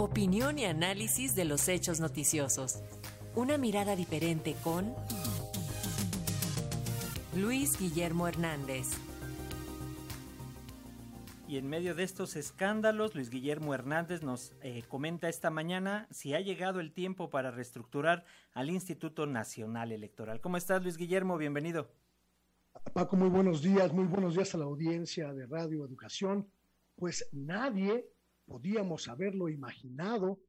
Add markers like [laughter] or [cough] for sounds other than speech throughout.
Opinión y análisis de los hechos noticiosos. Una mirada diferente con Luis Guillermo Hernández. Y en medio de estos escándalos, Luis Guillermo Hernández nos eh, comenta esta mañana si ha llegado el tiempo para reestructurar al Instituto Nacional Electoral. ¿Cómo estás, Luis Guillermo? Bienvenido. Paco, muy buenos días, muy buenos días a la audiencia de Radio Educación. Pues nadie podíamos haberlo imaginado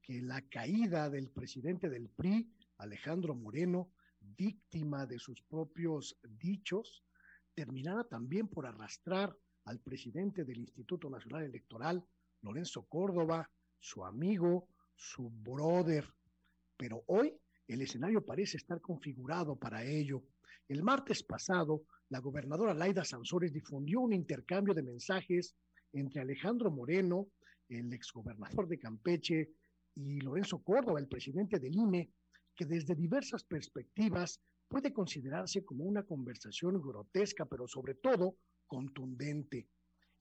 que la caída del presidente del PRI, Alejandro Moreno, víctima de sus propios dichos, terminara también por arrastrar al presidente del Instituto Nacional Electoral, Lorenzo Córdoba, su amigo, su brother. Pero hoy el escenario parece estar configurado para ello. El martes pasado, la gobernadora Laida Sansores difundió un intercambio de mensajes entre Alejandro Moreno, el exgobernador de Campeche, y Lorenzo Córdoba, el presidente del INE, que desde diversas perspectivas puede considerarse como una conversación grotesca, pero sobre todo contundente.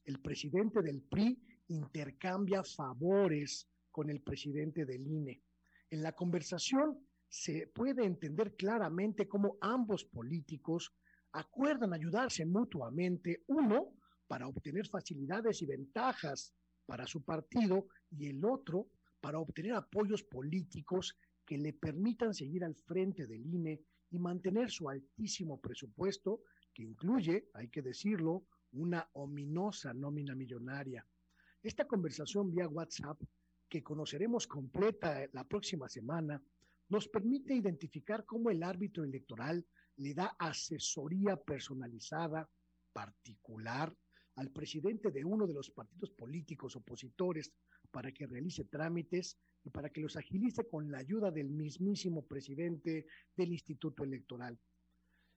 El presidente del PRI intercambia favores con el presidente del INE. En la conversación se puede entender claramente cómo ambos políticos acuerdan ayudarse mutuamente, uno para obtener facilidades y ventajas para su partido y el otro para obtener apoyos políticos que le permitan seguir al frente del INE y mantener su altísimo presupuesto, que incluye, hay que decirlo, una ominosa nómina millonaria. Esta conversación vía WhatsApp, que conoceremos completa la próxima semana, nos permite identificar cómo el árbitro electoral le da asesoría personalizada, particular, al presidente de uno de los partidos políticos opositores para que realice trámites y para que los agilice con la ayuda del mismísimo presidente del Instituto Electoral.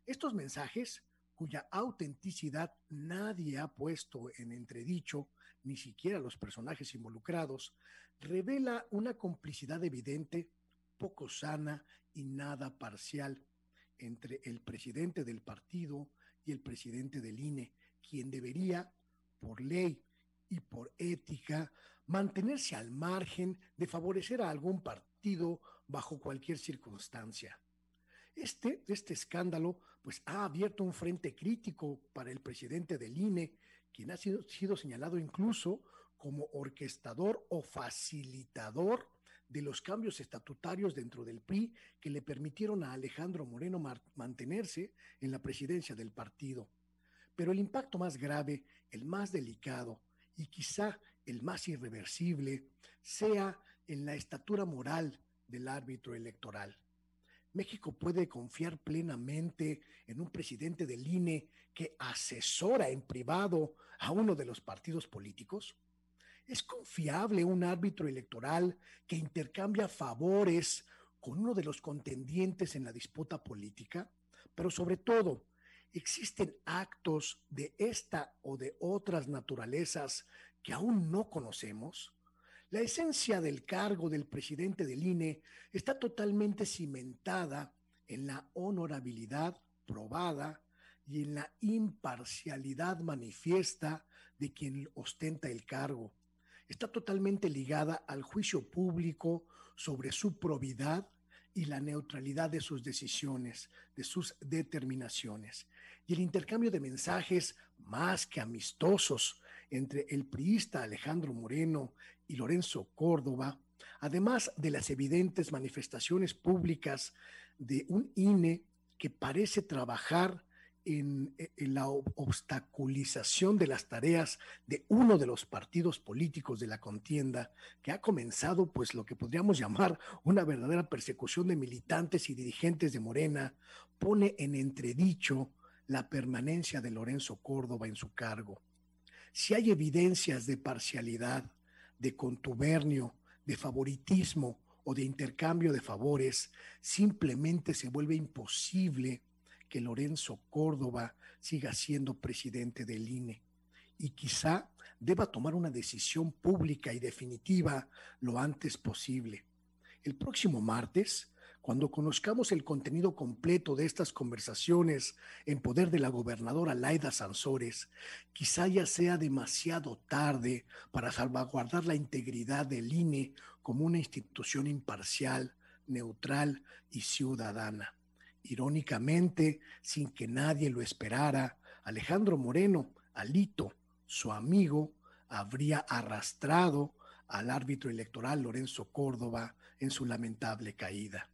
Estos mensajes, cuya autenticidad nadie ha puesto en entredicho, ni siquiera los personajes involucrados, revela una complicidad evidente, poco sana y nada parcial entre el presidente del partido y el presidente del INE, quien debería, por ley y por ética, mantenerse al margen de favorecer a algún partido bajo cualquier circunstancia. Este, este escándalo, pues ha abierto un frente crítico para el presidente del INE, quien ha sido, sido señalado incluso como orquestador o facilitador de los cambios estatutarios dentro del PRI que le permitieron a Alejandro Moreno mantenerse en la presidencia del partido. Pero el impacto más grave, el más delicado y quizá el más irreversible sea en la estatura moral del árbitro electoral. México puede confiar plenamente en un presidente del INE que asesora en privado a uno de los partidos políticos. ¿Es confiable un árbitro electoral que intercambia favores con uno de los contendientes en la disputa política? Pero sobre todo, ¿existen actos de esta o de otras naturalezas que aún no conocemos? La esencia del cargo del presidente del INE está totalmente cimentada en la honorabilidad probada y en la imparcialidad manifiesta de quien ostenta el cargo está totalmente ligada al juicio público sobre su probidad y la neutralidad de sus decisiones, de sus determinaciones. Y el intercambio de mensajes más que amistosos entre el priista Alejandro Moreno y Lorenzo Córdoba, además de las evidentes manifestaciones públicas de un INE que parece trabajar en, la obstaculización de las tareas de uno de los partidos políticos de la contienda, que ha comenzado pues lo que podríamos [laughs] llamar una verdadera persecución de militantes y dirigentes de Morena, pone en entredicho la permanencia de Lorenzo Córdoba en su cargo. Si hay evidencias de parcialidad, de contubernio, de favoritismo o de intercambio de favores, simplemente se vuelve imposible que Lorenzo Córdoba siga siendo presidente del INE y quizá deba tomar una decisión pública y definitiva lo antes posible. El próximo martes, Cuando conozcamos el contenido completo de estas conversaciones en poder de la gobernadora Laida Sansores, quizá ya sea demasiado tarde para salvaguardar la integridad del INE como una institución imparcial, neutral y ciudadana. Irónicamente, sin que nadie lo esperara, Alejandro Moreno, Alito, su amigo, habría arrastrado al árbitro electoral Lorenzo Córdoba en su lamentable caída.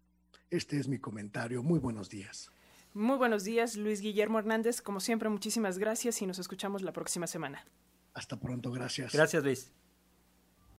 Este es mi comentario. Muy buenos días. Muy buenos días, Luis Guillermo Hernández. Como siempre, muchísimas gracias y nos escuchamos la próxima semana. Hasta pronto, gracias. Gracias, Luis.